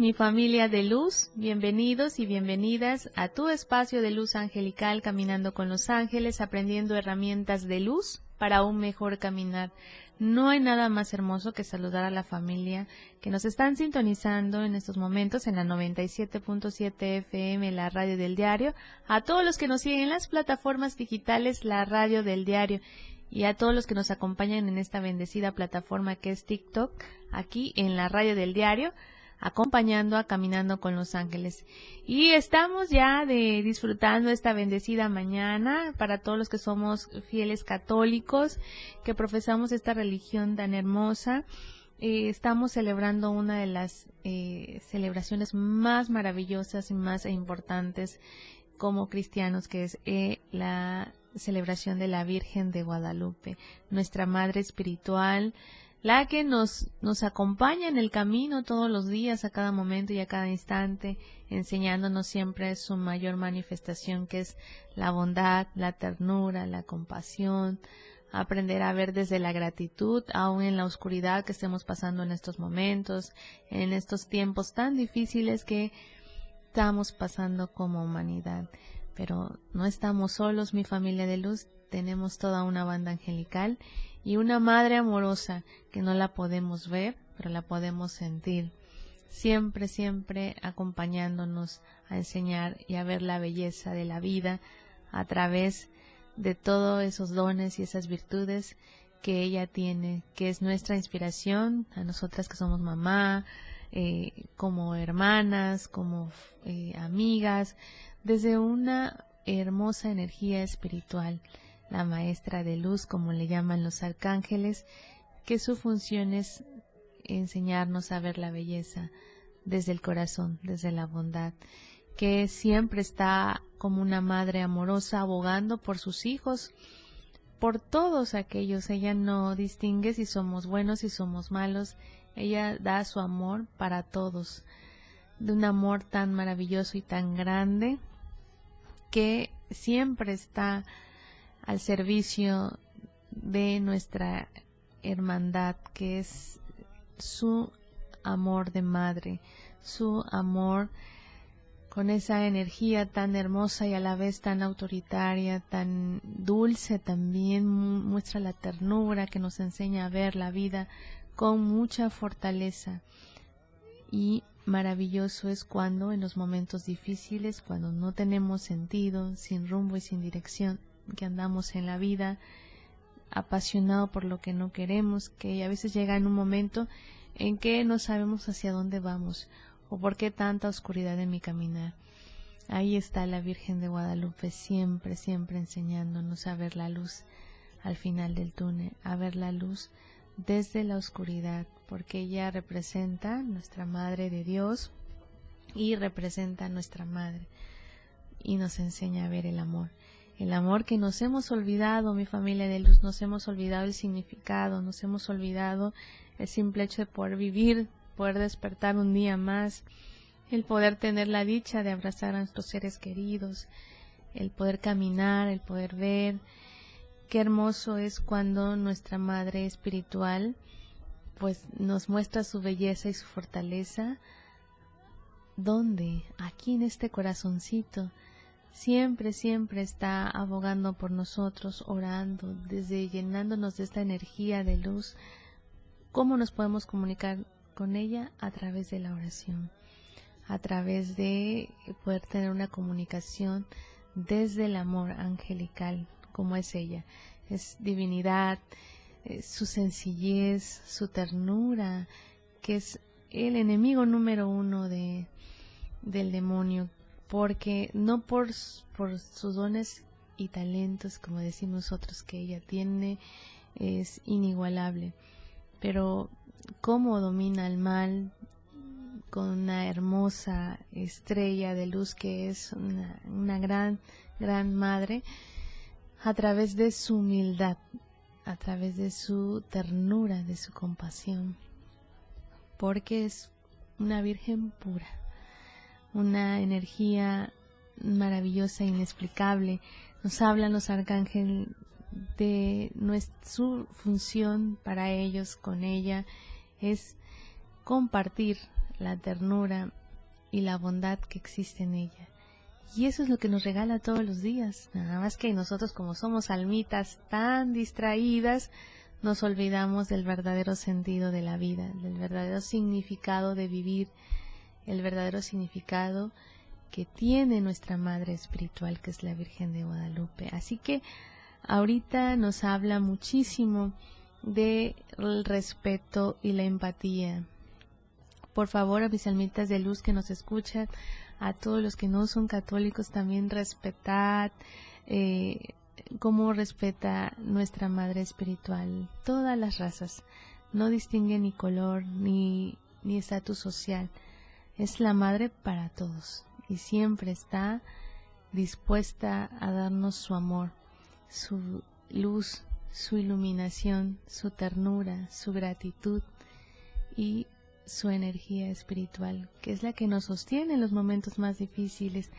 Mi familia de luz. Bienvenidos y bienvenidas a tu espacio de luz angelical, caminando con los ángeles, aprendiendo herramientas de luz para un mejor caminar. No hay nada más hermoso que saludar a la familia que nos están sintonizando en estos momentos en la 97.7 FM, la radio del diario, a todos los que nos siguen en las plataformas digitales, la radio del diario, y a todos los que nos acompañan en esta bendecida plataforma que es TikTok, aquí en la radio del diario acompañando a Caminando con los Ángeles. Y estamos ya de disfrutando esta bendecida mañana para todos los que somos fieles católicos, que profesamos esta religión tan hermosa. Eh, estamos celebrando una de las eh, celebraciones más maravillosas y más importantes como cristianos, que es eh, la celebración de la Virgen de Guadalupe, nuestra Madre Espiritual, la que nos, nos acompaña en el camino todos los días, a cada momento y a cada instante, enseñándonos siempre su mayor manifestación, que es la bondad, la ternura, la compasión, aprender a ver desde la gratitud, aún en la oscuridad que estemos pasando en estos momentos, en estos tiempos tan difíciles que estamos pasando como humanidad. Pero no estamos solos, mi familia de luz, tenemos toda una banda angelical y una madre amorosa que no la podemos ver, pero la podemos sentir, siempre, siempre acompañándonos a enseñar y a ver la belleza de la vida a través de todos esos dones y esas virtudes que ella tiene, que es nuestra inspiración a nosotras que somos mamá, eh, como hermanas, como eh, amigas, desde una hermosa energía espiritual la maestra de luz, como le llaman los arcángeles, que su función es enseñarnos a ver la belleza desde el corazón, desde la bondad, que siempre está como una madre amorosa abogando por sus hijos, por todos aquellos. Ella no distingue si somos buenos, si somos malos. Ella da su amor para todos, de un amor tan maravilloso y tan grande que siempre está al servicio de nuestra hermandad, que es su amor de madre, su amor con esa energía tan hermosa y a la vez tan autoritaria, tan dulce también, muestra la ternura que nos enseña a ver la vida con mucha fortaleza. Y maravilloso es cuando en los momentos difíciles, cuando no tenemos sentido, sin rumbo y sin dirección, que andamos en la vida apasionado por lo que no queremos, que a veces llega en un momento en que no sabemos hacia dónde vamos o por qué tanta oscuridad en mi caminar. Ahí está la Virgen de Guadalupe siempre, siempre enseñándonos a ver la luz al final del túnel, a ver la luz desde la oscuridad, porque ella representa nuestra Madre de Dios y representa a nuestra Madre y nos enseña a ver el amor el amor que nos hemos olvidado, mi familia de luz, nos hemos olvidado el significado, nos hemos olvidado el simple hecho de poder vivir, poder despertar un día más, el poder tener la dicha de abrazar a nuestros seres queridos, el poder caminar, el poder ver. Qué hermoso es cuando nuestra Madre Espiritual pues nos muestra su belleza y su fortaleza. ¿Dónde? Aquí en este corazoncito siempre, siempre está abogando por nosotros, orando, desde llenándonos de esta energía de luz. ¿Cómo nos podemos comunicar con ella? A través de la oración, a través de poder tener una comunicación desde el amor angelical, como es ella. Es divinidad, su sencillez, su ternura, que es el enemigo número uno de, del demonio porque no por, sus dones y talentos, como decimos nosotros, que ella tiene es inigualable. Pero cómo domina el mal con una hermosa estrella de luz que es una gran, gran madre, a través de su humildad, a través de su ternura, de su compasión, porque es una virgen pura, una energía maravillosa, inexplicable. Nos hablan los arcángeles de nuestra, su función para ellos con ella es compartir la ternura y la bondad que existe en ella. Y eso es lo que nos regala todos los días. Nada más que nosotros como somos almitas tan distraídas, nos olvidamos del verdadero sentido de la vida, del verdadero significado de vivir, el verdadero significado que tiene nuestra Madre Espiritual, que es la Virgen de Guadalupe. Así que ahorita nos habla muchísimo del respeto y la empatía. Por favor, a mis almitas de luz que nos escuchan, a todos los que no son católicos también respetad eh, cómo respeta nuestra madre espiritual todas las razas no distingue ni color ni ni estatus social es la madre para todos y siempre está dispuesta a darnos su amor su luz su iluminación su ternura su gratitud y su energía espiritual, que es la que nos sostiene en los momentos más difíciles.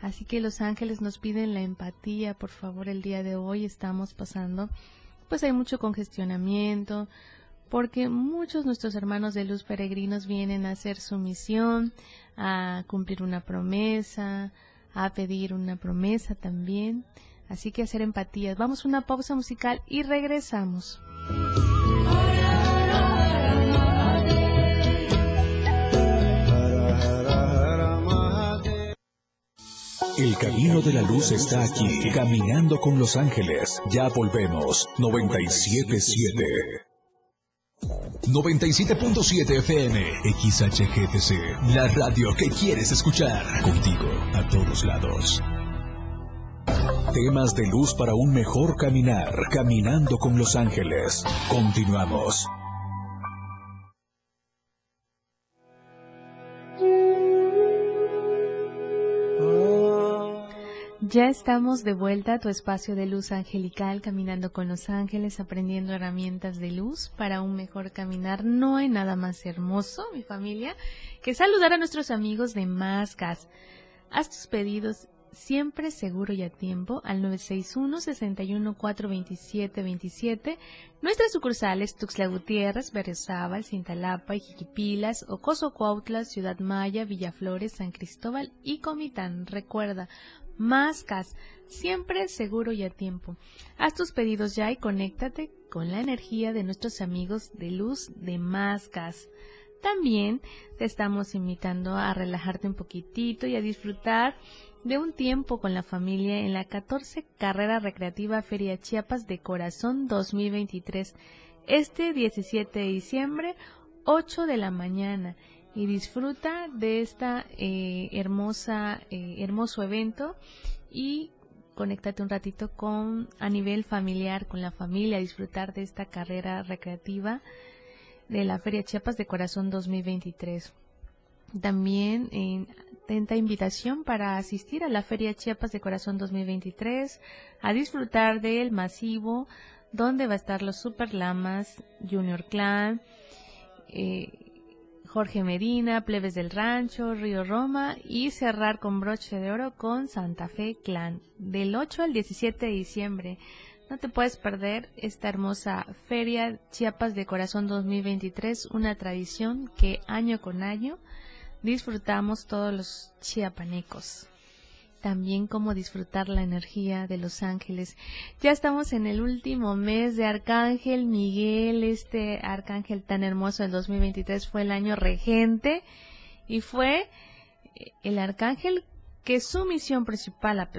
Así que los ángeles nos piden la empatía, por favor, el día de hoy estamos pasando, pues hay mucho congestionamiento, porque muchos nuestros hermanos de luz peregrinos vienen a hacer su misión, a cumplir una promesa, a pedir una promesa también. Así que hacer empatías. Vamos a una pausa musical y regresamos. El camino de la luz está aquí, caminando con los ángeles. Ya volvemos. 977. 97.7 FM, XHGTC, la radio que quieres escuchar. Contigo, a todos lados. Temas de luz para un mejor caminar, caminando con los ángeles. Continuamos. Ya estamos de vuelta a tu espacio de luz angelical, caminando con los ángeles, aprendiendo herramientas de luz para un mejor caminar. No hay nada más hermoso, mi familia, que saludar a nuestros amigos de Mascas. Haz tus pedidos siempre seguro y a tiempo al 961 61 427 27 Nuestras sucursales Tuxtla Gutiérrez, Berriozábal, Cintalapa, Iquipilas, Ocoso Cuautla, Ciudad Maya, Villaflores, San Cristóbal y Comitán. Recuerda, Mascas, siempre seguro y a tiempo. Haz tus pedidos ya y conéctate con la energía de nuestros amigos de luz de Mascas. También te estamos invitando a relajarte un poquitito y a disfrutar de un tiempo con la familia en la 14 Carrera Recreativa Feria Chiapas de Corazón 2023, este 17 de diciembre, 8 de la mañana y disfruta de esta eh, hermosa eh, hermoso evento y conéctate un ratito con a nivel familiar con la familia disfrutar de esta carrera recreativa de la Feria Chiapas de Corazón 2023 también en atenta invitación para asistir a la Feria Chiapas de Corazón 2023 a disfrutar del masivo donde va a estar los Super Lamas Junior Clan eh, Jorge Medina, Plebes del Rancho, Río Roma y cerrar con broche de oro con Santa Fe Clan del 8 al 17 de diciembre. No te puedes perder esta hermosa Feria Chiapas de Corazón 2023, una tradición que año con año disfrutamos todos los chiapanecos también cómo disfrutar la energía de los ángeles. Ya estamos en el último mes de Arcángel Miguel, este arcángel tan hermoso del 2023 fue el año regente y fue el arcángel que su misión principal, a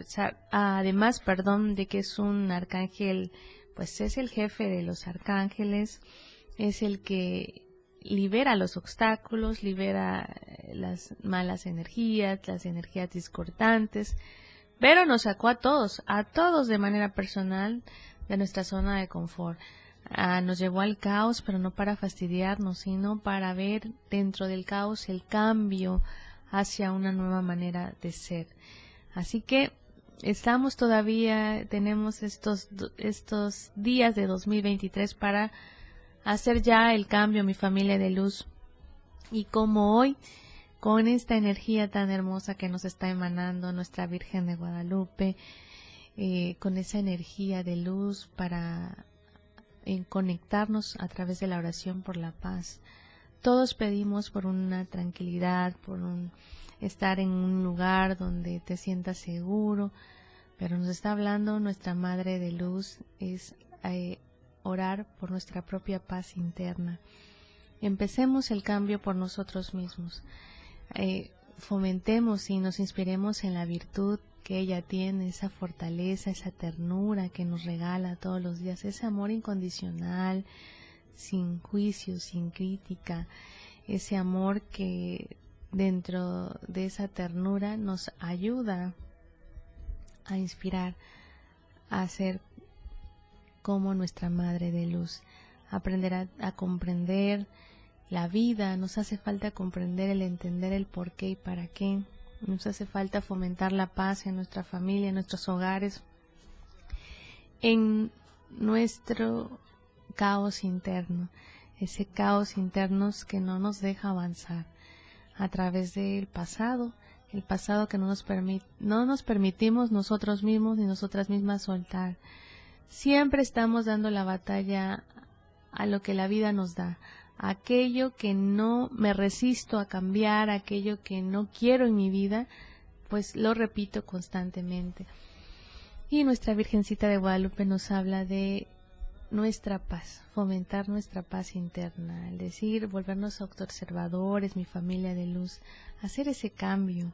además, perdón, de que es un arcángel, pues es el jefe de los arcángeles, es el que libera los obstáculos, libera eh, las malas energías, las energías discordantes, pero nos sacó a todos, a todos de manera personal de nuestra zona de confort. ah, nos llevó al caos, pero no para fastidiarnos, sino para ver dentro del caos el cambio hacia una nueva manera de ser. Así que estamos todavía, tenemos estos, estos días de 2023 para hacer ya el cambio, mi familia de luz. Y como hoy, con esta energía tan hermosa que nos está emanando nuestra Virgen de Guadalupe, eh, con esa energía de luz para conectarnos a través de la oración por la paz. Todos pedimos por una tranquilidad, por un estar en un lugar donde te sientas seguro, pero nos está hablando nuestra Madre de Luz es eh, orar por nuestra propia paz interna. Empecemos el cambio por nosotros mismos. Eh, fomentemos y nos inspiremos en la virtud que ella tiene, esa fortaleza, esa ternura que nos regala todos los días, ese amor incondicional, sin juicio, sin crítica, ese amor que dentro de esa ternura nos ayuda a inspirar, a ser como nuestra Madre de Luz, aprender a, comprender la vida, nos hace falta comprender el entender el por qué y para qué, nos hace falta fomentar la paz en nuestra familia, en nuestros hogares, en nuestro caos interno, ese caos interno que no nos deja avanzar a través del pasado, el pasado que no nos, permite, no nos permitimos nosotros mismos ni nosotras mismas soltar. Siempre estamos dando la batalla a lo que la vida nos da, aquello que no me resisto a cambiar, aquello que no quiero en mi vida, pues lo repito constantemente. Y nuestra Virgencita de Guadalupe nos habla de nuestra paz, fomentar nuestra paz interna, es decir, volvernos autoobservadores, mi familia de luz, hacer ese cambio,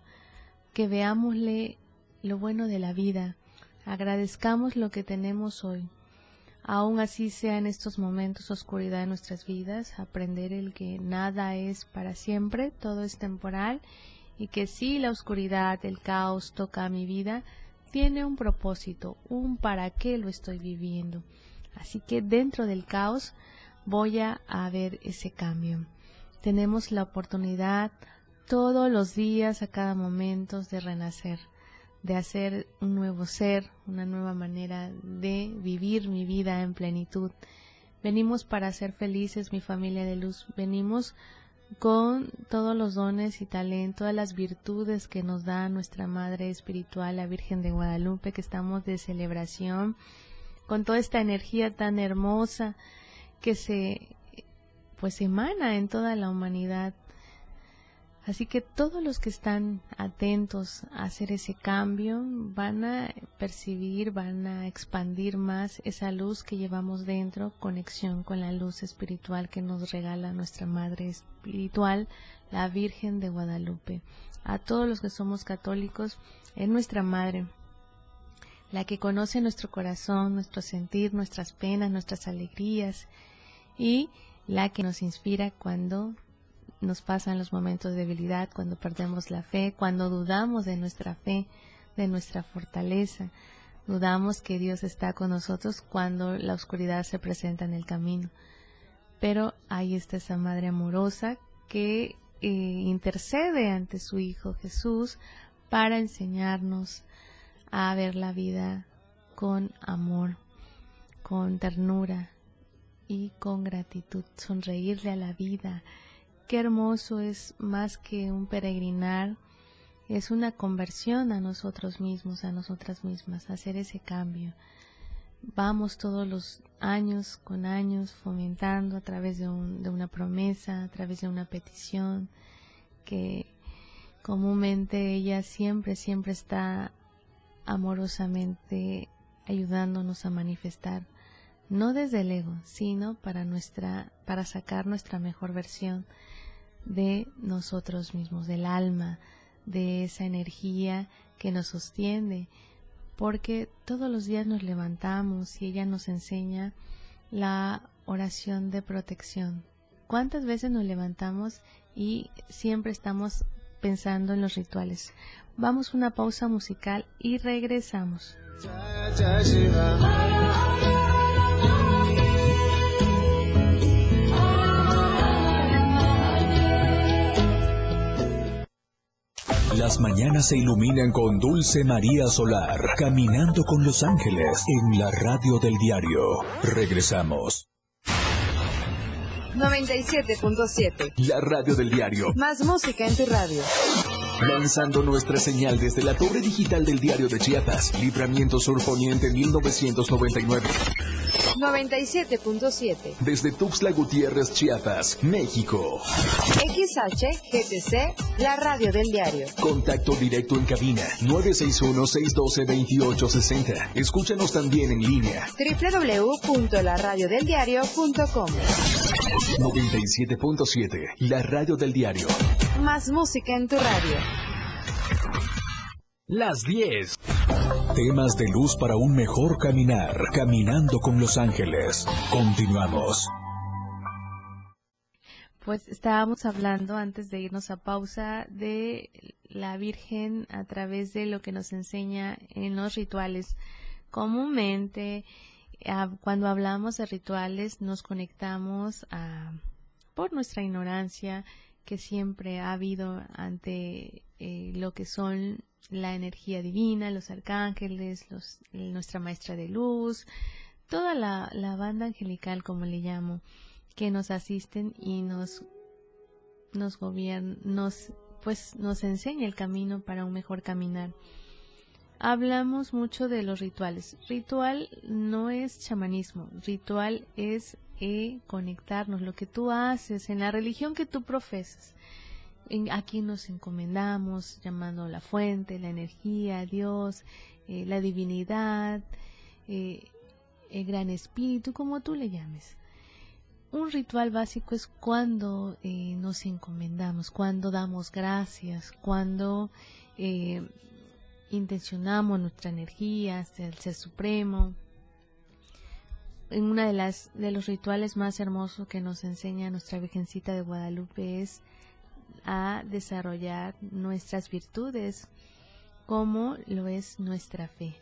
que veámosle lo bueno de la vida, agradezcamos lo que tenemos hoy, aún así sea en estos momentos oscuridad de nuestras vidas, aprender el que nada es para siempre, todo es temporal y que si la oscuridad, el caos toca a mi vida, tiene un propósito, un para qué lo estoy viviendo. Así que dentro del caos voy a, ver ese cambio. Tenemos la oportunidad todos los días, a cada momento, de renacer, de hacer un nuevo ser, una nueva manera de vivir mi vida en plenitud. Venimos para ser felices, mi familia de luz. Venimos con todos los dones y talentos, todas las virtudes que nos da nuestra Madre Espiritual, la Virgen de Guadalupe, que estamos de celebración con toda esta energía tan hermosa que se pues emana en toda la humanidad. Así que todos los que están atentos a hacer ese cambio van a percibir, van a expandir más esa luz que llevamos dentro, conexión con la luz espiritual que nos regala nuestra Madre Espiritual, la Virgen de Guadalupe. A todos los que somos católicos, es nuestra Madre, la que conoce nuestro corazón, nuestro sentir, nuestras penas, nuestras alegrías y la que nos inspira cuando nos pasan los momentos de debilidad, cuando perdemos la fe, cuando dudamos de nuestra fe, de nuestra fortaleza, dudamos que Dios está con nosotros cuando la oscuridad se presenta en el camino. Pero ahí está esa Madre amorosa que eh, intercede ante su Hijo Jesús para enseñarnos a ver la vida con amor, con ternura y con gratitud, sonreírle a la vida. Qué hermoso es más que un peregrinar, es una conversión a nosotros mismos, a nosotras mismas, hacer ese cambio. Vamos todos los años con años fomentando a través de, de una promesa, a través de una petición, que comúnmente ella siempre, siempre está amorosamente ayudándonos a manifestar no desde el ego, sino para nuestra para sacar nuestra mejor versión de nosotros mismos, del alma, de esa energía que nos sostiene, porque todos los días nos levantamos y ella nos enseña la oración de protección. ¿Cuántas veces nos levantamos y siempre estamos pensando en los rituales? Vamos a una pausa musical y regresamos. Las mañanas se iluminan con Dulce María Solar, caminando con los ángeles en la radio del diario. Regresamos. 97.7. La radio del diario. Más música en tu radio. Lanzando nuestra señal desde la torre digital del diario de Chiapas, Libramiento Sur Poniente 1999. 97.7. Desde Tuxtla Gutiérrez, Chiapas, México. XHGTC, la radio del diario. Contacto directo en cabina 961-612-2860. Escúchanos también en línea. www.laradiodeldiario.com 97.7, la radio del diario. Más música en tu radio. Las 10. Temas de luz para un mejor caminar. Caminando con los ángeles. Continuamos. Pues estábamos hablando antes de irnos a pausa de la Virgen a través de lo que nos enseña en los rituales. Comúnmente, cuando hablamos de rituales, nos conectamos a, por nuestra ignorancia que siempre ha habido ante eh, lo que son la energía divina, los arcángeles, los, nuestra maestra de luz, toda la, banda angelical, como le llamo, que nos asisten y nos, nos gobiernan, nos, pues nos enseña el camino para un mejor caminar. Hablamos mucho de los rituales. Ritual no es chamanismo, ritual es eh, conectarnos, lo que tú haces en la religión que tú profesas aquí nos encomendamos llamando la fuente, la energía, Dios, eh, la divinidad, eh, el gran espíritu, como tú le llames. Un ritual básico es cuando eh, nos encomendamos, cuando damos gracias, cuando intencionamos nuestra energía hacia el Ser Supremo. En una de las de los rituales más hermosos que nos enseña nuestra Virgencita de Guadalupe es a desarrollar nuestras virtudes, como lo es nuestra fe.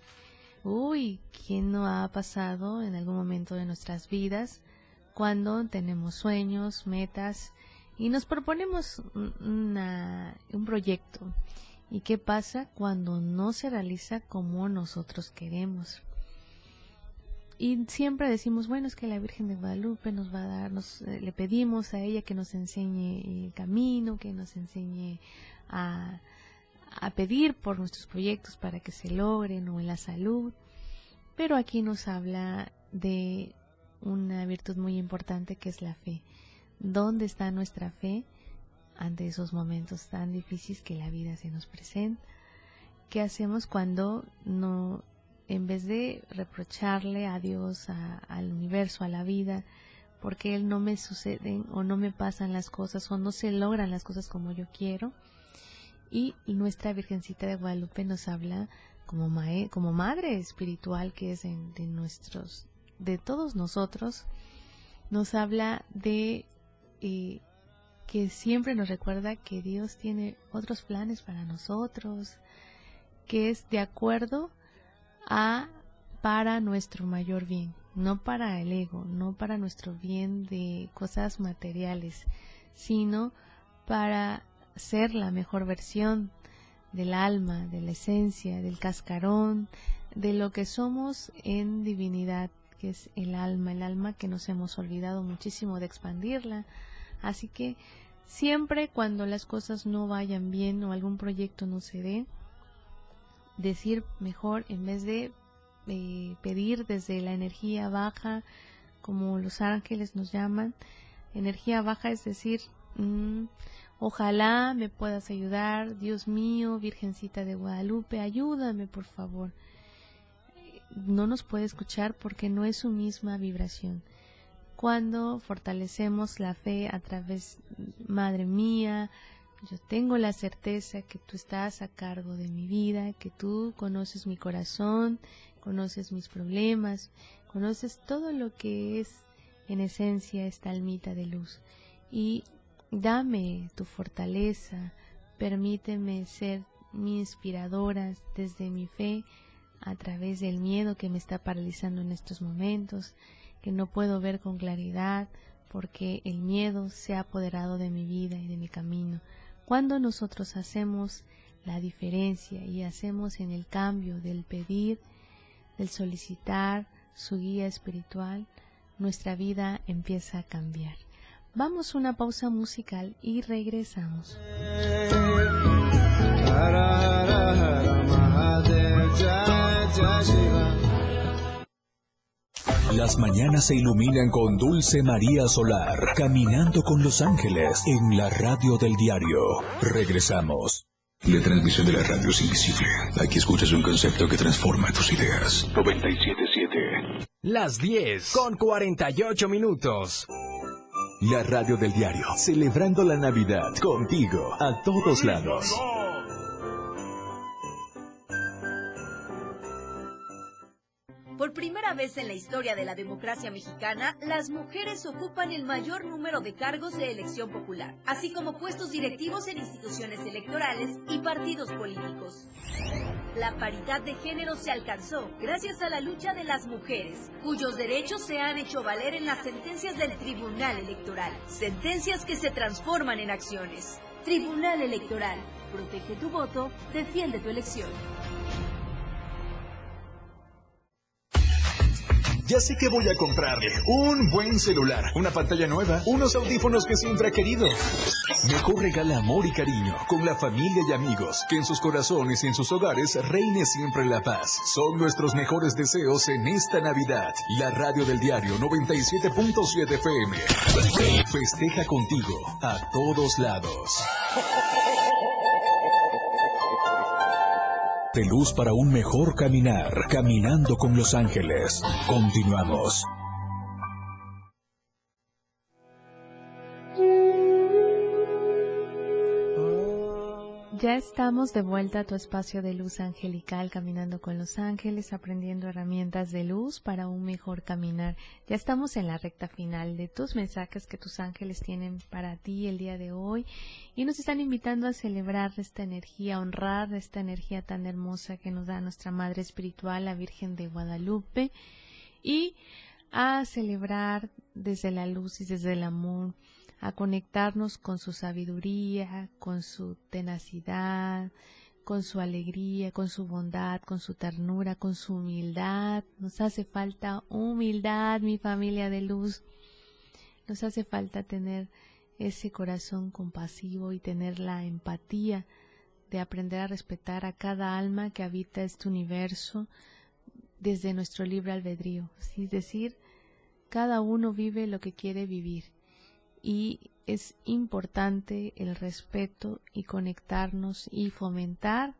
Uy, ¿quién no ha pasado en algún momento de nuestras vidas cuando tenemos sueños, metas y nos proponemos un proyecto? ¿Y qué pasa cuando no se realiza como nosotros queremos? Y siempre decimos, bueno, es que la Virgen de Guadalupe nos va a dar, nos, eh, le pedimos a ella que nos enseñe el camino, que nos enseñe a, a pedir por nuestros proyectos para que se logren o en la salud. Pero aquí nos habla de una virtud muy importante que es la fe. ¿Dónde está nuestra fe ante esos momentos tan difíciles que la vida se nos presenta? ¿Qué hacemos cuando no en vez de reprocharle a Dios, al universo, a la vida, porque Él no me suceden o no me pasan las cosas o no se logran las cosas como yo quiero. Y nuestra Virgencita de Guadalupe nos habla como, como madre espiritual que es de nuestros, de todos nosotros, nos habla de eh, que siempre nos recuerda que Dios tiene otros planes para nosotros, que es de acuerdo a para nuestro mayor bien, no para el ego, no para nuestro bien de cosas materiales, sino para ser la mejor versión del alma, de la esencia, del cascarón, de lo que somos en divinidad, que es el alma, el alma que nos hemos olvidado muchísimo de expandirla. Así que siempre cuando las cosas no vayan bien o algún proyecto no se dé, decir mejor en vez de eh, pedir desde la energía baja, como los ángeles nos llaman. Energía baja es decir, mm, ojalá me puedas ayudar, Dios mío, Virgencita de Guadalupe, ayúdame por favor. No nos puede escuchar porque no es su misma vibración. Cuando fortalecemos la fe a través, Madre mía, yo tengo la certeza que tú estás a cargo de mi vida, que tú conoces mi corazón, conoces mis problemas, conoces todo lo que es en esencia esta almita de luz. Y dame tu fortaleza, permíteme ser mi inspiradora desde mi fe a través del miedo que me está paralizando en estos momentos, que no puedo ver con claridad porque el miedo se ha apoderado de mi vida y de mi camino. Cuando nosotros hacemos la diferencia y hacemos en el cambio del pedir, del solicitar su guía espiritual, nuestra vida empieza a cambiar. Vamos a una pausa musical y regresamos. Las mañanas se iluminan con Dulce María Solar, caminando con los ángeles en la radio del diario. Regresamos. La transmisión de la radio es invisible. Aquí escuchas un concepto que transforma tus ideas. 977. Las 10 con 48 minutos. La radio del diario, celebrando la Navidad contigo a todos lados. Primera vez en la historia de la democracia mexicana, las mujeres ocupan el mayor número de cargos de elección popular, así como puestos directivos en instituciones electorales y partidos políticos. La paridad de género se alcanzó gracias a la lucha de las mujeres, cuyos derechos se han hecho valer en las sentencias del Tribunal Electoral, sentencias que se transforman en acciones. Tribunal Electoral, protege tu voto, defiende tu elección. Ya sé que voy a comprarle un buen celular, una pantalla nueva, unos audífonos que siempre ha querido. Mejor regala amor y cariño con la familia y amigos, que en sus corazones y en sus hogares reine siempre la paz. Son nuestros mejores deseos en esta Navidad. La radio del diario 97.7 FM. Festeja contigo a todos lados. De luz para un mejor caminar, caminando con los ángeles. Continuamos. Ya estamos de vuelta a tu espacio de luz angelical, caminando con los ángeles, aprendiendo herramientas de luz para un mejor caminar. Ya estamos en la recta final de tus mensajes que tus ángeles tienen para ti el día de hoy y nos están invitando a celebrar esta energía, a honrar esta energía tan hermosa que nos da nuestra Madre Espiritual, la Virgen de Guadalupe, y a celebrar desde la luz y desde el amor a conectarnos con su sabiduría, con su tenacidad, con su alegría, con su bondad, con su ternura, con su humildad. Nos hace falta humildad, mi familia de luz. Nos hace falta tener ese corazón compasivo y tener la empatía de aprender a respetar a cada alma que habita este universo desde nuestro libre albedrío. Es decir, cada uno vive lo que quiere vivir y es importante el respeto y conectarnos y fomentar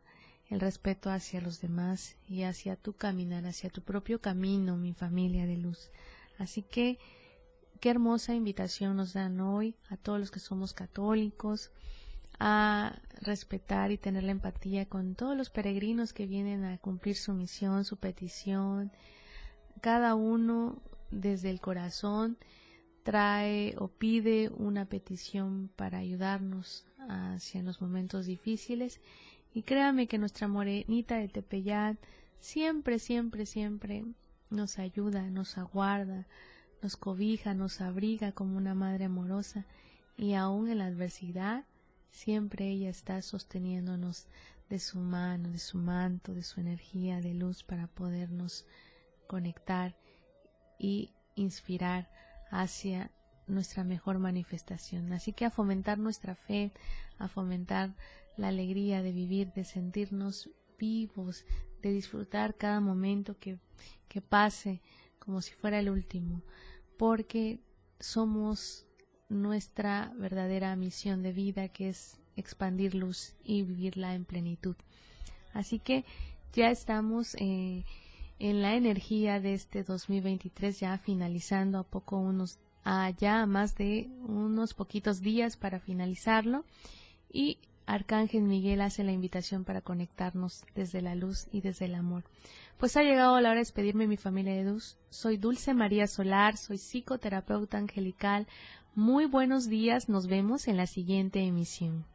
el respeto hacia los demás y hacia tu caminar, hacia tu propio camino, mi familia de luz. Así que qué hermosa invitación nos dan hoy a todos los que somos católicos a respetar y tener la empatía con todos los peregrinos que vienen a cumplir su misión, su petición, cada uno desde el corazón trae o pide una petición para ayudarnos hacia los momentos difíciles. Y créame que nuestra morenita de Tepeyat siempre, siempre, siempre nos ayuda, nos aguarda, nos cobija, nos abriga como una madre amorosa. Y aún en la adversidad siempre ella está sosteniéndonos de su mano, de su manto, de su energía de luz para podernos conectar y inspirar hacia nuestra mejor manifestación. Así que a fomentar nuestra fe, a fomentar la alegría de vivir, de sentirnos vivos, de disfrutar cada momento que, que pase como si fuera el último, porque somos nuestra verdadera misión de vida que es expandir luz y vivirla en plenitud. Así que ya estamos eh, en la energía de este 2023 ya finalizando a poco unos ya más de unos poquitos días para finalizarlo y Arcángel Miguel hace la invitación para conectarnos desde la luz y desde el amor. Pues ha llegado la hora de despedirme mi familia de luz. Soy Dulce María Solar, soy psicoterapeuta angelical. Muy buenos días, nos vemos en la siguiente emisión.